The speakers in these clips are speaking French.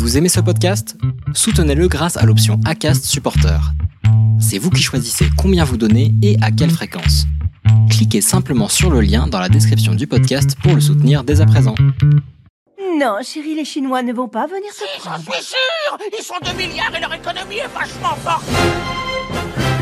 Vous aimez ce podcast? Soutenez-le grâce à l'option ACAST Supporter. C'est vous qui choisissez combien vous donnez et à quelle fréquence. Cliquez simplement sur le lien dans la description du podcast pour le soutenir dès à présent. Non, chérie, les Chinois ne vont pas venir Si, j'en suis sûr Ils sont 2 milliards et leur économie est vachement forte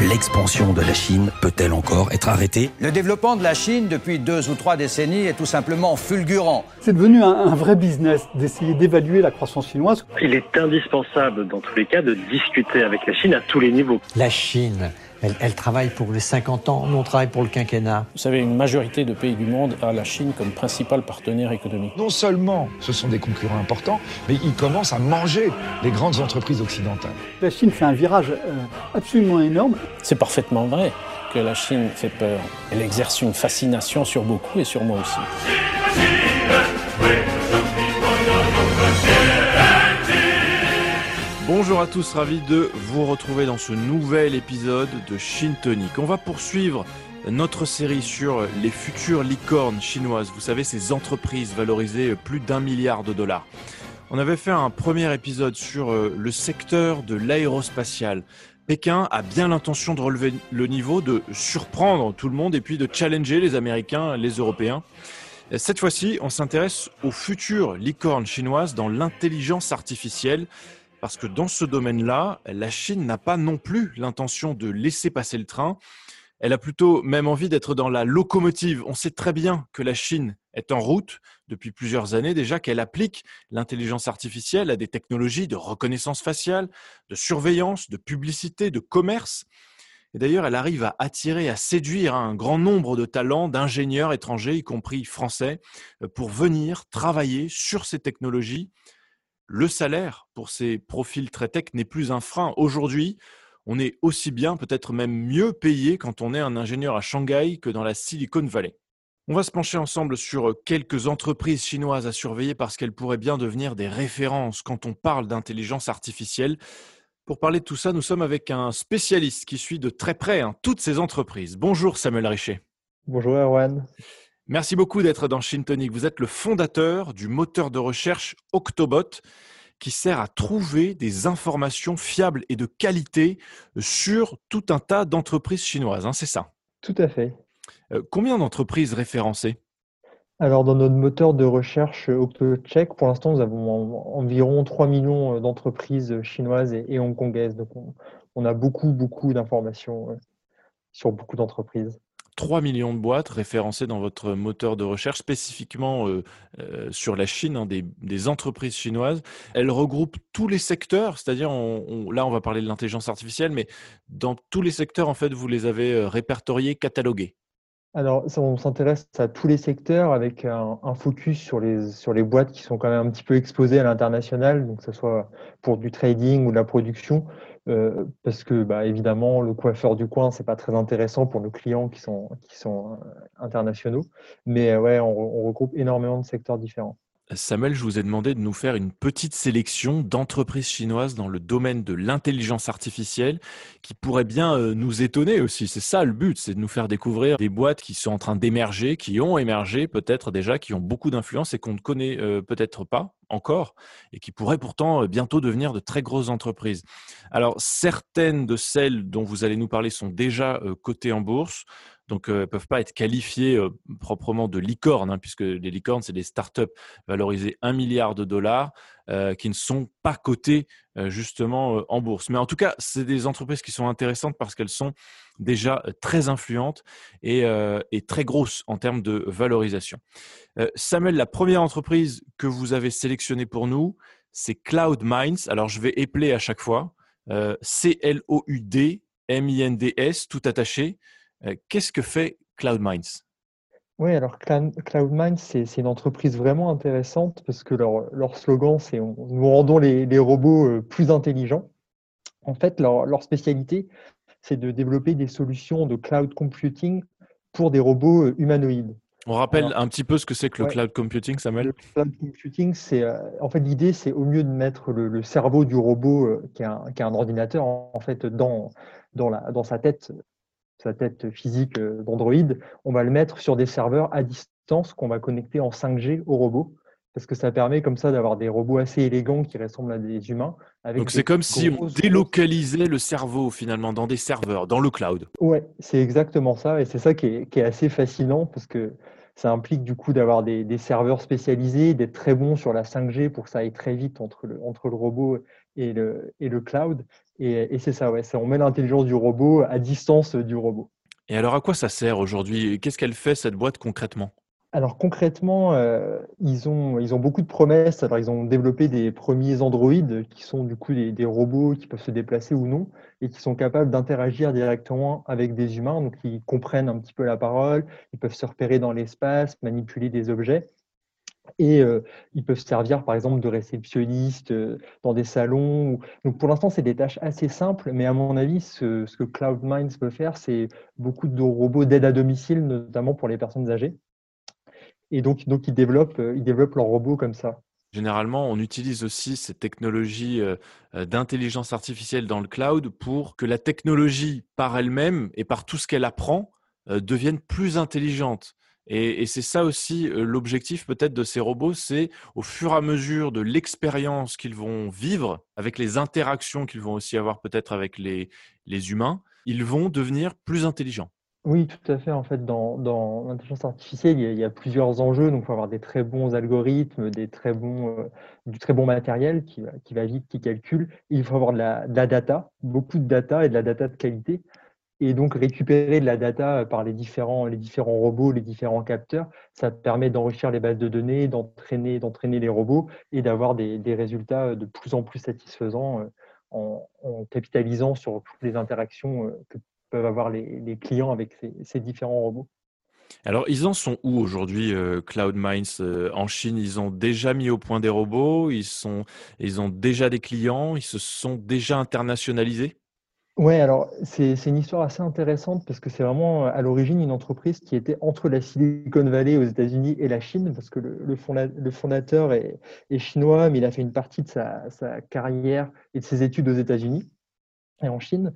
L'expansion de la Chine peut-elle encore être arrêtée? Le développement de la Chine depuis deux ou trois décennies est tout simplement fulgurant. C'est devenu un, un vrai business d'essayer d'évaluer la croissance chinoise. Il est indispensable, dans tous les cas, de discuter avec la Chine à tous les niveaux. La Chine, elle, elle travaille pour les 50 ans, nous on travaille pour le quinquennat. Vous savez, une majorité de pays du monde a la Chine comme principal partenaire économique. Non seulement ce sont des concurrents importants, mais ils commencent à manger les grandes entreprises occidentales. La Chine fait un virage euh, absolument énorme. C'est parfaitement vrai que la Chine fait peur. Elle exerce une fascination sur beaucoup et sur moi aussi. Bonjour à tous, ravi de vous retrouver dans ce nouvel épisode de Chine Tonic. On va poursuivre notre série sur les futures licornes chinoises, vous savez, ces entreprises valorisées plus d'un milliard de dollars. On avait fait un premier épisode sur euh, le secteur de l'aérospatial. Pékin a bien l'intention de relever le niveau, de surprendre tout le monde et puis de challenger les Américains, les Européens. Cette fois-ci, on s'intéresse aux futures licornes chinoises dans l'intelligence artificielle. Parce que dans ce domaine-là, la Chine n'a pas non plus l'intention de laisser passer le train. Elle a plutôt même envie d'être dans la locomotive. On sait très bien que la Chine est en route depuis plusieurs années déjà, qu'elle applique l'intelligence artificielle à des technologies de reconnaissance faciale, de surveillance, de publicité, de commerce. Et d'ailleurs, elle arrive à attirer, à séduire un grand nombre de talents, d'ingénieurs étrangers, y compris français, pour venir travailler sur ces technologies le salaire pour ces profils très tech n'est plus un frein. Aujourd'hui, on est aussi bien, peut-être même mieux payé quand on est un ingénieur à Shanghai que dans la Silicon Valley. On va se pencher ensemble sur quelques entreprises chinoises à surveiller parce qu'elles pourraient bien devenir des références quand on parle d'intelligence artificielle. Pour parler de tout ça, nous sommes avec un spécialiste qui suit de très près hein, toutes ces entreprises. Bonjour Samuel Richet. Bonjour Erwan. Merci beaucoup d'être dans Chintonic. Vous êtes le fondateur du moteur de recherche Octobot qui sert à trouver des informations fiables et de qualité sur tout un tas d'entreprises chinoises. Hein, c'est ça? Tout à fait. Euh, combien d'entreprises référencées? Alors, dans notre moteur de recherche OctoCheck, pour l'instant, nous avons en, environ 3 millions d'entreprises chinoises et, hongkongaises. Donc, on, on, a beaucoup, beaucoup d'informations sur beaucoup d'entreprises. 3 millions de boîtes référencées dans votre moteur de recherche, spécifiquement euh, euh, sur la Chine, hein, des, entreprises chinoises. Elles regroupent tous les secteurs, c'est-à-dire, là, on va parler de l'intelligence artificielle, mais dans tous les secteurs, en fait, vous les avez euh, répertoriés, catalogués. Alors, on s'intéresse à tous les secteurs avec un, un, focus sur les, sur les boîtes qui sont quand même un petit peu exposées à l'international, donc que ce soit pour du trading ou de la production. Euh, parce que bah, évidemment le coiffeur du coin c'est pas très intéressant pour nos clients qui sont euh, internationaux mais ouais on, regroupe énormément de secteurs différents. Samuel, je vous ai demandé de nous faire une petite sélection d'entreprises chinoises dans le domaine de l'intelligence artificielle qui pourraient bien nous étonner aussi. C'est ça le but, c'est de nous faire découvrir des boîtes qui sont en train d'émerger, qui ont émergé peut-être déjà, qui ont beaucoup d'influence et qu'on ne connaît peut-être pas encore et qui pourraient pourtant bientôt devenir de très grosses entreprises. Alors, certaines de celles dont vous allez nous parler sont déjà cotées en bourse, donc ne euh, peuvent pas être qualifiées euh, proprement de licornes, hein, puisque les licornes, c'est des startups valorisées 1 milliard de dollars euh, qui ne sont pas cotées justement en bourse. Mais en tout cas, c'est des entreprises qui sont intéressantes parce qu'elles sont déjà très influentes et, très grosses en termes de valorisation. Samuel, la première entreprise que vous avez sélectionnée pour nous, c'est Cloud Minds. Alors, je vais épeler à chaque fois. C-L-O-U-D-M-I-N-D-S, tout attaché. Qu'est-ce que fait Cloud Minds Oui, alors Cloud Minds, c'est une entreprise vraiment intéressante parce que leur, leur slogan, c'est nous rendons les, les, robots plus intelligents. En fait, leur, leur spécialité, c'est de développer des solutions de cloud computing pour des robots humanoïdes. On rappelle Alors, un petit peu ce que c'est que le ouais, cloud computing, Samuel? Le cloud computing, c'est euh, en fait l'idée, c'est au lieu de mettre le, le cerveau du robot euh, qui, est un, qui est un ordinateur en, en fait dans, dans, la, dans sa tête, sa tête physique d'Android, on va le mettre sur des serveurs à distance qu'on va connecter en 5G au robot. parce que ça permet comme ça d'avoir des robots assez élégants qui ressemblent à des humains. Donc c'est comme si on délocalisait le cerveau finalement dans des serveurs, dans le cloud. Ouais, c'est exactement ça, et c'est ça qui est, assez fascinant parce que ça implique du coup d'avoir des, serveurs spécialisés, d'être très bons sur la 5G pour que ça aille très vite entre le, entre le robot et le, et le cloud. Et, c'est ça, ouais, on met l'intelligence du robot à distance du robot. Et alors à quoi ça sert aujourd'hui? Qu'est-ce qu'elle fait cette boîte concrètement? Alors concrètement, euh, ils, ont, ils ont beaucoup de promesses. Alors ils ont développé des premiers androïdes qui sont du coup des, robots qui peuvent se déplacer ou non et qui sont capables d'interagir directement avec des humains. Donc ils comprennent un petit peu la parole, ils peuvent se repérer dans l'espace, manipuler des objets. Et euh, ils peuvent servir par exemple de réceptionnistes euh, dans des salons. Donc pour l'instant, c'est des tâches assez simples, mais à mon avis, ce, ce que Cloud Minds peut faire, c'est beaucoup de robots d'aide à domicile, notamment pour les personnes âgées. Et donc, donc ils, développent, euh, ils développent leurs robots comme ça. Généralement, on utilise aussi ces technologies d'intelligence artificielle dans le cloud pour que la technologie par elle-même et par tout ce qu'elle apprend devienne plus intelligente. Et, c'est ça aussi l'objectif peut-être de ces robots, c'est au fur et à mesure de l'expérience qu'ils vont vivre, avec les interactions qu'ils vont aussi avoir peut-être avec les, les humains, ils vont devenir plus intelligents. Oui, tout à fait. En fait, dans, l'intelligence artificielle, il y, a, plusieurs enjeux. Donc, il faut avoir des très bons algorithmes, des très bons, du très bon matériel qui, qui, va vite, qui calcule. Il faut avoir de la, data, beaucoup de data et de la data de qualité. Et donc, récupérer de la data par les différents, robots, les différents capteurs, ça permet d'enrichir les bases de données, d'entraîner, les robots et d'avoir des, résultats de plus en plus satisfaisants euh, en, capitalisant sur toutes les interactions euh, que peuvent avoir les, clients avec ces, différents robots. Alors, ils en sont où aujourd'hui, euh, Cloud Minds euh, En Chine, ils ont déjà mis au point des robots, ils, sont, ils ont déjà des clients, ils se sont déjà internationalisés? Oui, alors c'est une histoire assez intéressante parce que c'est vraiment à l'origine une entreprise qui était entre la Silicon Valley aux États-Unis et la Chine, parce que le, fondateur est, chinois, mais il a fait une partie de sa, carrière et de ses études aux États-Unis et en Chine.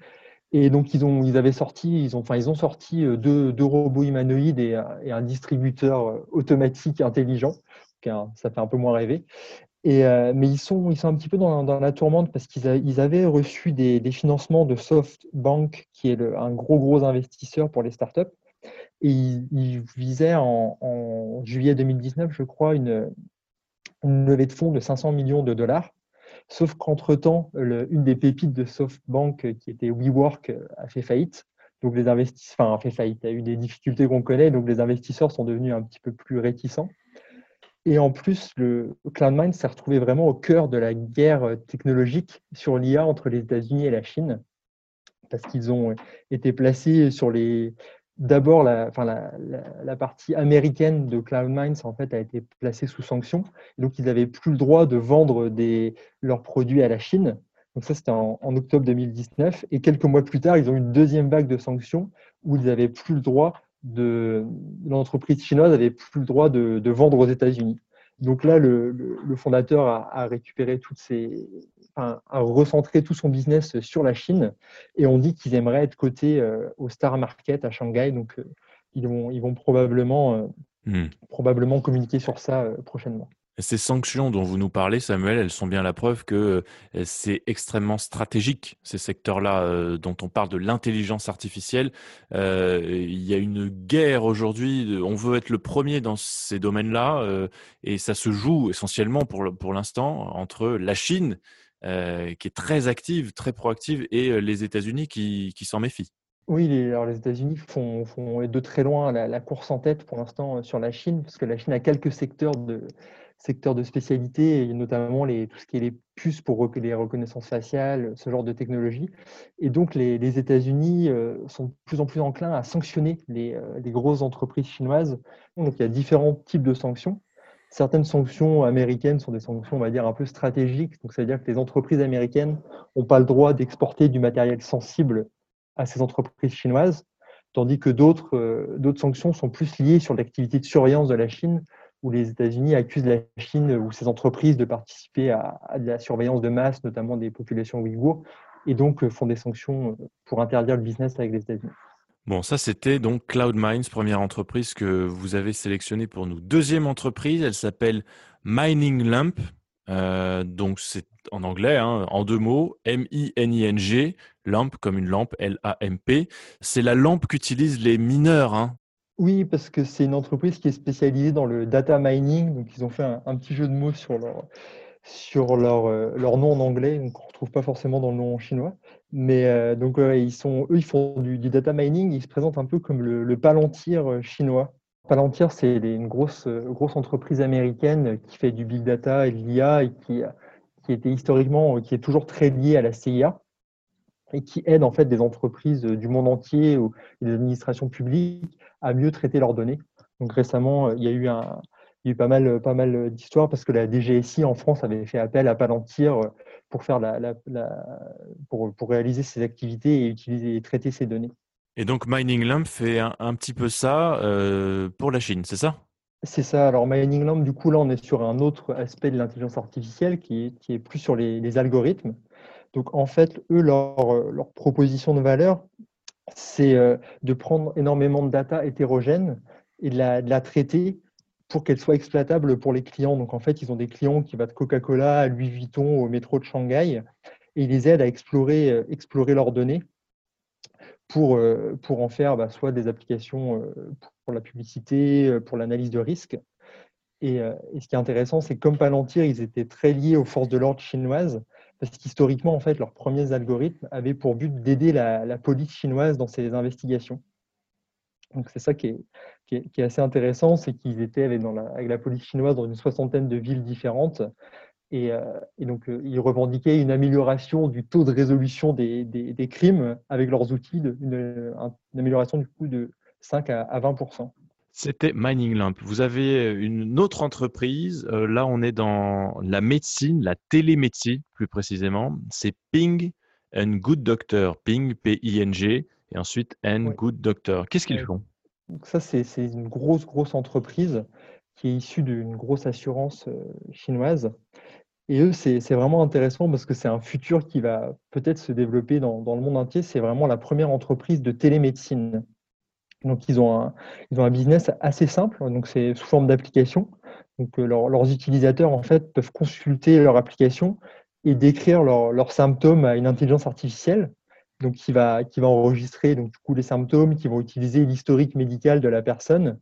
Et donc, ils, ont, ils avaient sorti, ils ont, enfin, ils ont sorti euh, deux, deux robots humanoïdes et, un distributeur euh, automatique intelligent. Ça fait un peu moins rêver. Euh, mais ils sont, ils sont un petit peu dans, la tourmente parce qu'ils ils avaient reçu des, financements de SoftBank, qui est un gros, gros investisseur pour les startups. Et ils, visaient en, juillet 2019, je crois, une, une levée de fonds de 500 millions de dollars. Sauf qu'entre-temps, une des pépites de SoftBank, qui était WeWork, a fait faillite. Donc les investisseurs, enfin, a fait faillite, a eu des difficultés qu'on connaît, donc les investisseurs sont devenus un petit peu plus réticents. Et en plus, le CloudMind s'est retrouvé vraiment au cœur de la guerre euh, technologique sur l'IA entre les États-Unis et la Chine, parce qu'ils ont été placés sur les, D'abord, la, partie américaine de CloudMinds en fait, a été placée sous sanction. Donc, ils n'avaient plus le droit de vendre leurs produits à la Chine. Donc, ça, c'était en, octobre 2019. Et quelques mois plus tard, ils ont eu une deuxième vague de sanctions où ils n'avaient plus le droit de. L'entreprise chinoise n'avait plus le droit de, vendre aux États-Unis. Donc là, le, fondateur a, récupéré toutes ces, à recentrer tout son business sur la Chine et on dit qu'ils aimeraient être cotés euh, au Star Market à Shanghai. Donc, euh, ils, vont, ils vont probablement, euh, hmm. probablement communiquer sur ça prochainement. Ces sanctions dont vous nous parlez, Samuel, elles sont bien la preuve que c'est extrêmement stratégique, ces secteurs-là dont on parle de l'intelligence artificielle. il y a une guerre aujourd'hui, on veut être le premier dans ces domaines-là, et ça se joue essentiellement pour, l'instant entre la Chine euh, qui est très active, très proactive, et euh, les États-Unis qui, qui s'en méfient. Oui, les, alors les États-Unis font, font, de très loin la, course en tête pour l'instant euh, sur la Chine, parce que la Chine a quelques secteurs de, secteurs de spécialité, et notamment les, tout ce qui est les puces pour les reconnaissances faciales, ce genre de technologie. Et donc, les, États-Unis sont de plus en plus enclins à sanctionner les, les, grosses entreprises chinoises. Donc, il y a différents types de sanctions certaines sanctions américaines sont des sanctions, on va dire, un peu stratégiques. Donc, ça veut dire que les entreprises américaines n'ont pas le droit d'exporter du matériel sensible à ces entreprises chinoises, tandis que d'autres euh, d'autres sanctions sont plus liées sur l'activité de surveillance de la Chine, où les États-Unis accusent la Chine ou ses entreprises de participer à, la surveillance de masse, notamment des populations ouïghours, et donc euh, font des sanctions euh, pour interdire le business avec les États-Unis. Bon, ça c'était donc CloudMinds, première entreprise que vous avez sélectionnée pour nous. Deuxième entreprise, elle s'appelle Mining Lamp. Euh, donc c'est en anglais, hein, en deux mots, M-I-N-I-N-G, lamp comme une lampe, L-A-M-P. C'est la lampe qu'utilisent les mineurs. Hein. Oui, parce que c'est une entreprise qui est spécialisée dans le data mining. Donc ils ont fait un, petit jeu de mots sur leur, sur leur, euh, leur nom en anglais, donc on ne retrouve pas forcément dans le nom en chinois. Mais euh, donc ils sont, eux, ils font du, data mining. Ils se présentent un peu comme le, Palantir chinois. Palantir, c'est une grosse, grosse entreprise américaine qui fait du big data et de l'IA et qui, qui était historiquement, qui est toujours très liée à la CIA et qui aide en fait des entreprises du monde entier ou des administrations publiques à mieux traiter leurs données. Donc récemment, il y a eu, un, il y a eu pas mal, pas mal d'histoires parce que la DGSI en France avait fait appel à Palantir pour, faire la, la, pour, pour réaliser ses activités et utiliser et traiter ces données. Et donc Mining Lamp fait un, petit peu ça euh, pour la Chine, c'est ça? C'est ça. Alors Mining Lamp, du coup, là, on est sur un autre aspect de l'intelligence artificielle qui est, qui est, plus sur les, algorithmes. Donc en fait, eux, leur, leur proposition de valeur, c'est euh, de prendre énormément de data hétérogène et de la, traiter pour qu'elle soit exploitable pour les clients. Donc en fait, ils ont des clients qui vont de Coca-Cola à Louis Vuitton au métro de Shanghai et ils les aident à explorer, euh, leurs données pour, euh, en faire bah, soit des applications euh, pour la publicité, euh, pour l'analyse de risque. Et, ce qui est intéressant, c'est que comme Palantir, ils étaient très liés aux forces de l'ordre chinoises, parce qu'historiquement, en fait, leurs premiers algorithmes avaient pour but d'aider la, police chinoise dans ses investigations. Donc c'est ça qui est, assez intéressant, c'est qu'ils étaient avec, la, police chinoise dans une soixantaine de villes différentes, euh, et, donc, euh, ils revendiquaient une amélioration du taux de résolution des, crimes avec leurs outils, une, amélioration du coup de 5 à, 20 c'était Mining Lamp. Vous avez une autre entreprise. Euh, là, on est dans la médecine, la télémédecine plus précisément. C'est Ping and Good Doctor. Ping, P-I-N-G, et ensuite and Good Doctor. Qu'est-ce qu'ils font? Donc Ça, c'est une grosse, grosse entreprise qui est issue d'une grosse assurance chinoise et eux, c'est vraiment intéressant parce que c'est un futur qui va peut-être se développer dans, le monde entier. C'est vraiment la première entreprise de télémédecine. Donc, ils ont un, business assez simple. Donc, c'est sous forme d'application. Donc, euh, leurs utilisateurs, en fait, peuvent consulter leur application et décrire leurs symptômes à une intelligence artificielle. Donc, qui va, qui va enregistrer donc, du les symptômes, qui vont utiliser l'historique médical de la personne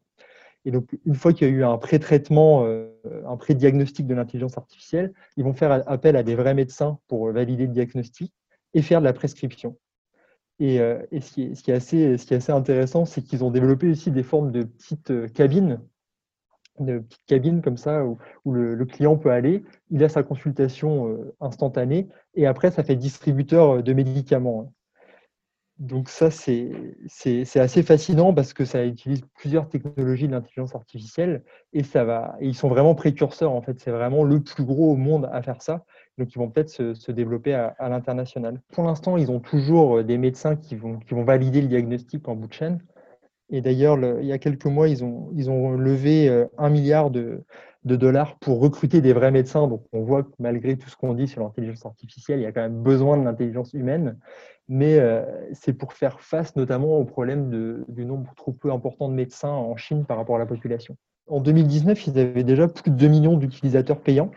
et une fois qu'il y a eu un pré-traitement, euh, un pré-diagnostic de l'intelligence artificielle, ils vont faire appel à des vrais médecins pour valider le diagnostic et faire de la prescription. Et, euh, ce, qui est, assez, intéressant, c'est qu'ils ont développé aussi des formes de petites euh, cabines, de petites cabines comme ça, où, le, client peut aller, il a sa consultation instantanée, et après, ça fait distributeur de médicaments. Donc ça, c'est assez fascinant parce que ça utilise plusieurs technologies de l'intelligence artificielle. Et ils sont vraiment précurseurs en fait. C'est vraiment le plus gros au monde à faire ça. Donc ils vont peut-être se, développer à, l'international. Pour l'instant, ils ont toujours euh, des médecins qui vont, qui vont valider le diagnostic en bout de chaîne. Et d'ailleurs, il y a quelques mois, ils ont, ils ont levé euh, un milliard de, de dollars pour recruter des vrais médecins. Donc on voit que malgré tout ce qu'on dit sur l'intelligence artificielle, il y a quand même besoin de l'intelligence humaine. Mais euh, c'est pour faire face notamment au problème du nombre trop peu important de médecins en Chine par rapport à la population. En 2019, ils avaient déjà plus de 2 millions d'utilisateurs payants.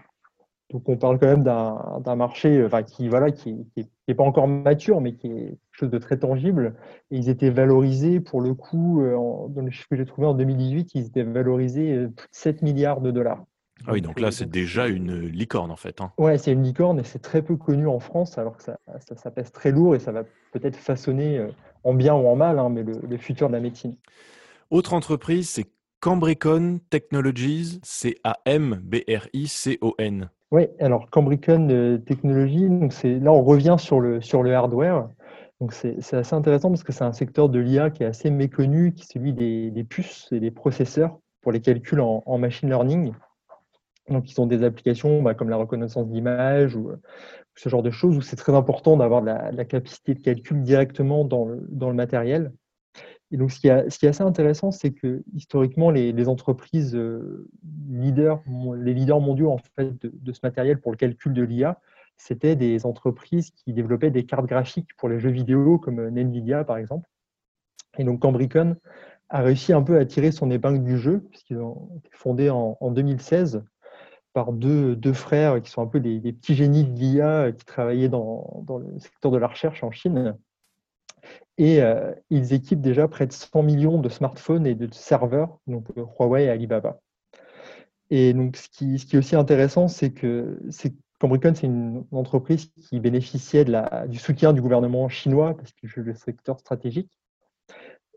Donc on parle quand même d'un marché enfin, qui voilà qui n'est pas encore mature, mais qui est quelque chose de très tangible. Et ils étaient valorisés, pour le coup, euh, dans le chiffre que j'ai trouvé en 2018, ils étaient valorisés euh, plus de 7 milliards de dollars. Ah oui, donc là, c'est déjà une licorne en fait. Hein. Ouais, c'est une licorne et c'est très peu connu en France, alors que ça, ça, pèse très lourd et ça va peut-être façonner euh, en bien ou en mal, hein, mais le, le, futur de la médecine. Autre entreprise, c'est Cambricon Technologies, C-A-M-B-R-I-C-O-N. Oui, alors Cambricon euh, Technologies, donc là on revient sur le, sur le hardware. C'est assez intéressant parce que c'est un secteur de l'IA qui est assez méconnu, qui est celui des, des, puces et des processeurs pour les calculs en, machine learning. Donc ils ont des applications bah, comme la reconnaissance d'image ou, ce genre de choses où c'est très important d'avoir la, la, capacité de calcul directement dans dans le matériel. Donc, ce qui, est, assez intéressant, c'est que historiquement, les, entreprises euh, leaders, les leaders mondiaux en fait de, ce matériel pour le calcul de l'IA, c'était des entreprises qui développaient des cartes graphiques pour les jeux vidéo, comme Nvidia par exemple. Et donc Cambricon a réussi un peu à tirer son épingle du jeu, puisqu'ils ont été fondés en, 2016 par deux, frères qui sont un peu des, petits génies de l'IA qui travaillaient dans, le secteur de la recherche en Chine. Et euh, ils équipent déjà près de 100 millions de smartphones et de serveurs, donc Huawei et Alibaba. Et donc, ce qui, est aussi intéressant, c'est que Cambricon, c'est une entreprise qui bénéficiait du soutien du gouvernement chinois parce qu'il joue le secteur stratégique.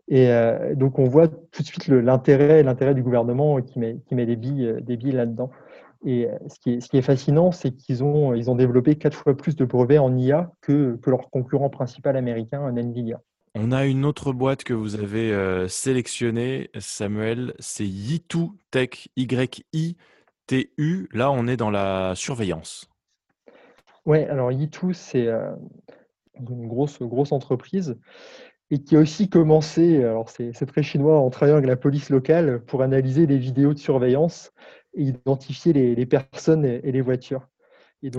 Et euh, donc, on voit tout de suite l'intérêt, l'intérêt du gouvernement qui met, des billes, là-dedans. Et euh, ce qui est, fascinant, c'est qu'ils ont, ils ont développé quatre fois plus de brevets en IA que, que leur concurrent principal américain, NVIDIA. On a une autre boîte que vous avez euh, sélectionnée, Samuel, c'est Yitu Tech, Y-I-T-U. Là, on est dans la surveillance. Oui, alors Yitu, c'est euh, une grosse, grosse entreprise et qui a aussi commencé, alors c'est très chinois, en travaillant avec la police locale pour analyser les vidéos de surveillance et identifier les, personnes et, les voitures.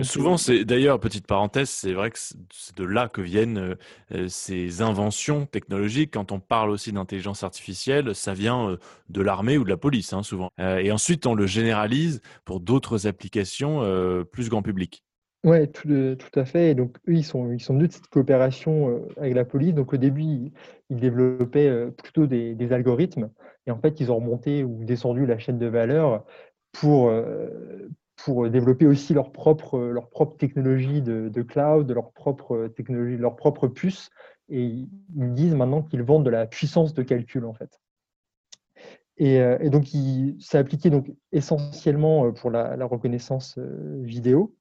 Souvent, c'est d'ailleurs, petite parenthèse, c'est vrai que c'est de là que viennent euh, euh, ces inventions technologiques. Quand on parle aussi d'intelligence artificielle, ça vient euh, de l'armée ou de la police, hein, souvent. et ensuite, on le généralise pour d'autres applications plus grand public. Oui, tout, tout, à fait. Et donc, eux, ils sont, ils sont venus de cette coopération avec la police. Donc, au début, ils, développaient plutôt des, des, algorithmes. Et en fait, ils ont remonté ou descendu la chaîne de valeur pour, pour développer aussi leur propre, leur propre technologie de, cloud, leur propre technologie, leur propre puce. Et ils disent maintenant qu'ils vendent de la puissance de calcul, en fait. Et, et donc, c'est appliqué donc, essentiellement pour la, reconnaissance vidéo,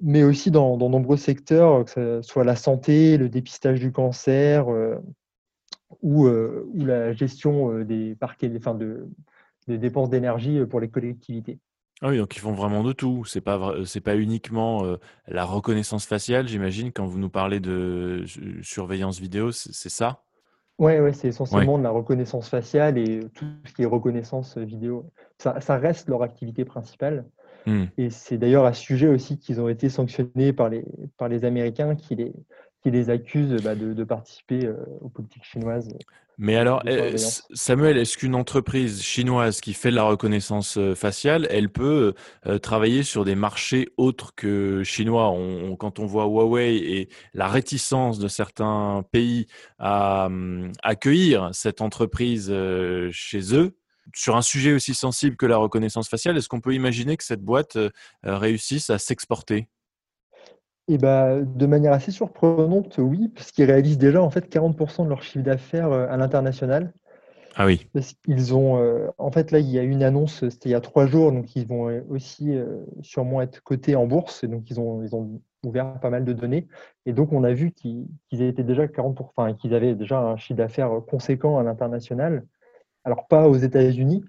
mais aussi dans, dans, nombreux secteurs, que ce soit la santé, le dépistage du cancer ou, la gestion des enfin de, des dépenses d'énergie pour les collectivités. Ah oui, donc ils font vraiment de tout. C'est pas c'est pas uniquement la reconnaissance faciale, j'imagine, quand vous nous parlez de surveillance vidéo, c'est ça? Oui, ouais, c'est essentiellement de la reconnaissance faciale et tout ce qui est reconnaissance vidéo. Ça, ça reste leur activité principale. Mmh. Et c'est d'ailleurs à ce sujet aussi qu'ils ont été sanctionnés par les, par les Américains qui les, qui les accusent bah, de, de, participer aux politiques chinoises. Mais alors, eh, Samuel, est-ce qu'une entreprise chinoise qui fait de la reconnaissance euh, faciale, elle peut euh, travailler sur des marchés autres que chinois? Quand on voit Huawei et la réticence de certains pays à hum, accueillir cette entreprise euh, chez eux, sur un sujet aussi sensible que la reconnaissance faciale, est-ce qu'on peut imaginer que cette boîte réussisse à s'exporter? Et bah, de manière assez surprenante, oui, parce qu'ils réalisent déjà en fait 40% de leur chiffre d'affaires euh, à l'international. Ah oui. Parce qu'ils ont, euh, en fait, là, il y a une annonce, c'était il y a trois jours, donc ils vont euh, aussi sûrement être cotés en bourse, et donc ils ont, ils ont ouvert pas mal de données. Et donc, on a vu qu'ils étaient déjà 40%, enfin, qu'ils avaient déjà un chiffre d'affaires conséquent à l'international. Alors, pas aux États-Unis,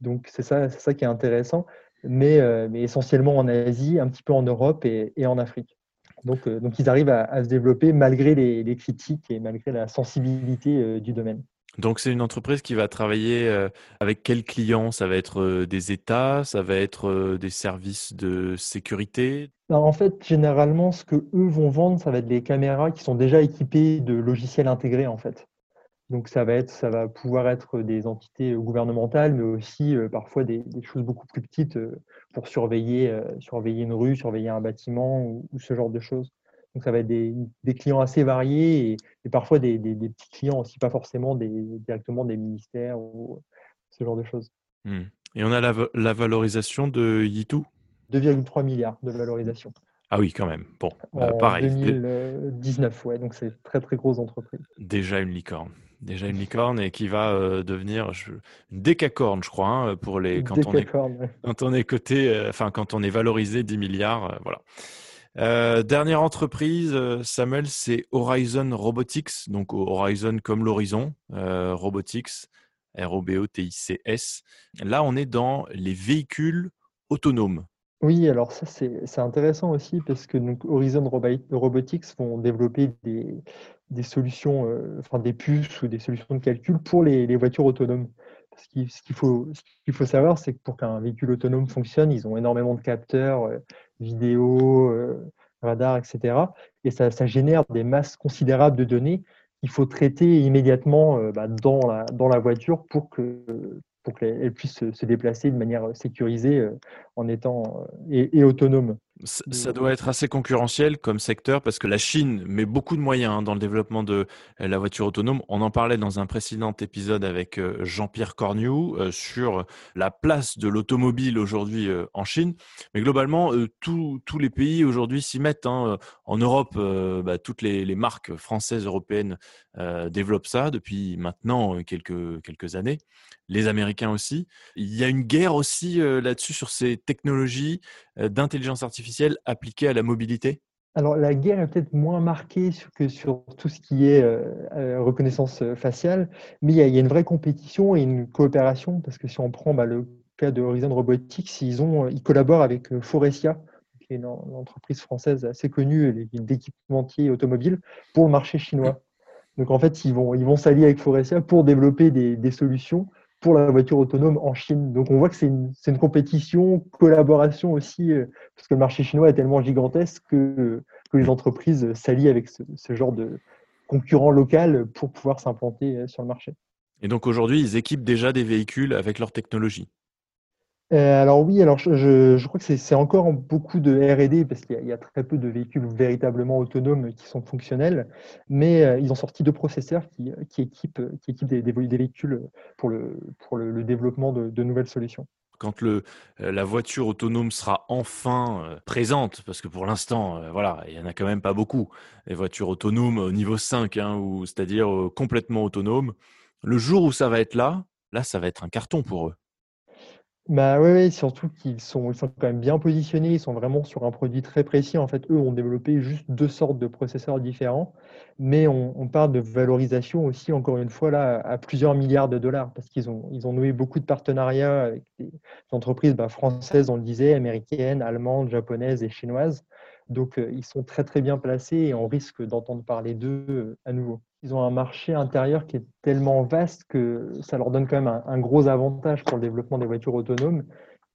donc c'est ça, ça qui est intéressant, mais, mais essentiellement en Asie, un petit peu en Europe et en Afrique. Donc, euh, donc ils arrivent à, se développer malgré les, critiques et malgré la sensibilité euh, du domaine. Donc c'est une entreprise qui va travailler euh, avec quels clients? Ça va être des États, ça va être des services de sécurité? En fait, généralement, ce que eux vont vendre, ça va être des caméras qui sont déjà équipées de logiciels intégrés en fait. Donc ça va, être, ça va pouvoir être des entités gouvernementales, mais aussi parfois des, choses beaucoup plus petites pour surveiller, surveiller une rue, surveiller un bâtiment ou, ce genre de choses. Donc ça va être des, clients assez variés et, parfois des, petits clients aussi, pas forcément directement des ministères ou ce genre de choses. Mmh. Et on a la, valorisation de Yitu? 2,3 milliards de valorisation. Ah oui, quand même. Bon, bah, pareil. 2019, ouais, donc c'est très très grosse entreprise. Déjà une licorne déjà une licorne et qui va euh, devenir une décacorne, je crois, hein, pour les quand on est quand on est coté, euh, enfin quand on est valorisé 10 milliards, euh, voilà. dernière entreprise, Samuel, c'est Horizon Robotics, donc Horizon comme l'horizon, Robotics, R-O-B-O-T-I-C-S. Là, on est dans les véhicules autonomes. Oui, alors ça c'est intéressant aussi parce que donc, Horizon Robotics vont développer des, des solutions, euh, enfin des puces ou des solutions de calcul pour les, voitures autonomes. Ce qu'il faut, qu'il faut savoir, c'est que pour qu'un véhicule autonome fonctionne, ils ont énormément de capteurs, euh, vidéo, euh, radar, etc. Et ça, ça, génère des masses considérables de données il faut traiter immédiatement bah, dans, la, dans la voiture pour que pour qu'elle puisse se déplacer de manière sécurisée en étant et, et autonome. Ça doit être assez concurrentiel comme secteur parce que la Chine met beaucoup de moyens hein, dans le développement de euh, la voiture autonome. On en parlait dans un précédent épisode avec euh, Jean-Pierre Corniou euh, sur la place de l'automobile aujourd'hui en Chine. Mais globalement, tous les pays aujourd'hui s'y mettent. Hein. En Europe, bah, toutes les, marques françaises, européennes développent ça depuis maintenant quelques, quelques années. Les Américains aussi. Il y a une guerre aussi là-dessus sur ces technologies d'intelligence artificielle appliquée à la mobilité? Alors la guerre est peut-être moins marquée que sur tout ce qui est euh, euh, reconnaissance euh, faciale, mais il y, a, une vraie compétition et une coopération, parce que si on prend bah, le cas de Horizon Robotics, ils, ils collaborent avec Forestia, qui une, entreprise française assez connue d'équipementier automobile, pour le marché chinois. Donc en fait, ils vont, ils vont s'allier avec Forestia pour développer des, solutions pour la voiture autonome en Chine. Donc on voit que c'est une, une, compétition, collaboration aussi, euh, parce que le marché chinois est tellement gigantesque que, que les entreprises s'allient avec ce, ce, genre de concurrent local pour pouvoir s'implanter euh, sur le marché. Et donc aujourd'hui, ils équipent déjà des véhicules avec leur technologie euh, alors oui, alors je, crois que c'est encore beaucoup de R&D parce qu'il y, a très peu de véhicules véritablement autonomes qui sont fonctionnels, mais euh, ils ont sorti deux processeurs qui, qui équipent, qui équipent des, véhicules pour le, développement de, nouvelles solutions. Quand le, euh, la voiture autonome sera enfin présente, parce que pour l'instant, voilà, il y en a quand même pas beaucoup, les voitures autonomes au niveau 5, hein, c'est-à-dire complètement autonomes, le jour où ça va être là, là, ça va être un carton pour eux. Bah oui, surtout qu'ils sont, ils sont quand même bien positionnés, ils sont vraiment sur un produit très précis. En fait, eux ont développé juste deux sortes de processeurs différents, mais on, parle de valorisation aussi, encore une fois, à plusieurs milliards de dollars, parce qu'ils ont, ils ont noué beaucoup de partenariats avec des entreprises bah, françaises, on le disait, américaines, allemandes, japonaises et chinoises. Donc, euh, ils sont très, très bien placés et on risque d'entendre parler d'eux euh, à nouveau ils ont un marché intérieur qui est tellement vaste que ça leur donne quand même un, gros avantage pour le développement des voitures autonomes.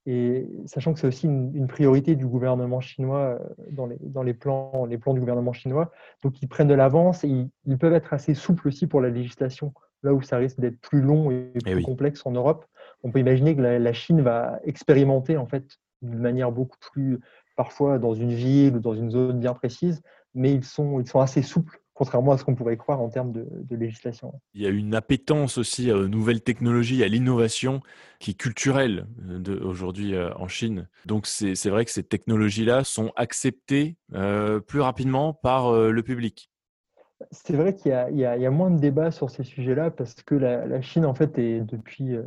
Et sachant que c'est aussi une, priorité du gouvernement chinois euh, dans les, dans les, plans, les plans du gouvernement chinois, donc ils prennent de l'avance et ils, peuvent être assez souples aussi pour la législation. Là où ça risque d'être plus long et eh plus complexe en Europe, on peut imaginer que la, la Chine va expérimenter en fait d'une manière beaucoup plus, parfois dans une ville ou dans une zone bien précise, mais ils sont, assez souples contrairement à ce qu'on pourrait croire en termes de, législation. Il y a une appétence aussi aux nouvelles technologies, à l'innovation qui est culturelle euh, aujourd'hui euh, en Chine. Donc c'est vrai que ces technologies-là sont acceptées euh, plus rapidement par le public. C'est vrai qu'il y, a moins de débats sur ces sujets-là parce que la, Chine, en fait, est depuis, euh,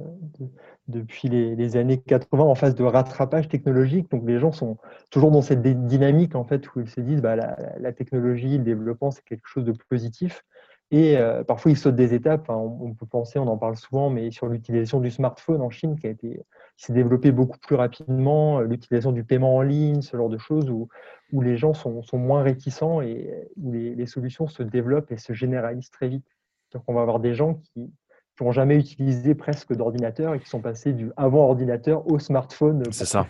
depuis les, années 80 en phase de rattrapage technologique. Donc, les gens sont toujours dans cette dynamique, en fait, où ils se disent bah, la, la technologie, le développement, c'est quelque chose de positif. Et euh, parfois, ils sautent des étapes. on, peut penser, on en parle souvent, mais sur l'utilisation du smartphone en Chine, qui a été, qui s'est développé beaucoup plus rapidement, euh, l'utilisation du paiement en ligne, ce genre de choses, où, où les gens sont, sont moins réticents et où les, les, solutions se développent et se généralisent très vite. Donc, on va avoir des gens qui n'ont jamais utilisé presque d'ordinateur et qui sont passés du avant ordinateur au smartphone. C'est ça.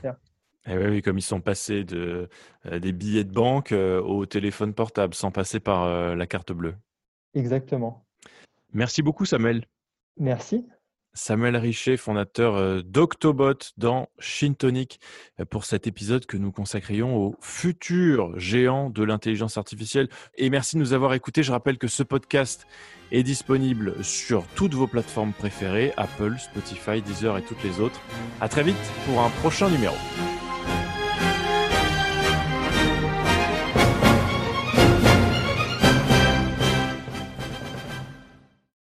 Et eh oui, comme ils sont passés de, euh, des billets de banque au téléphone portable sans passer par la carte bleue. Exactement. Merci beaucoup, Samuel. Merci. Samuel Richet, fondateur euh, d'Octobot dans Shintonic, euh, pour cet épisode que nous consacrions au futur géant de l'intelligence artificielle. Et merci de nous avoir écoutés. Je rappelle que ce podcast est disponible sur toutes vos plateformes préférées, Apple, Spotify, Deezer et toutes les autres. À très vite pour un prochain numéro.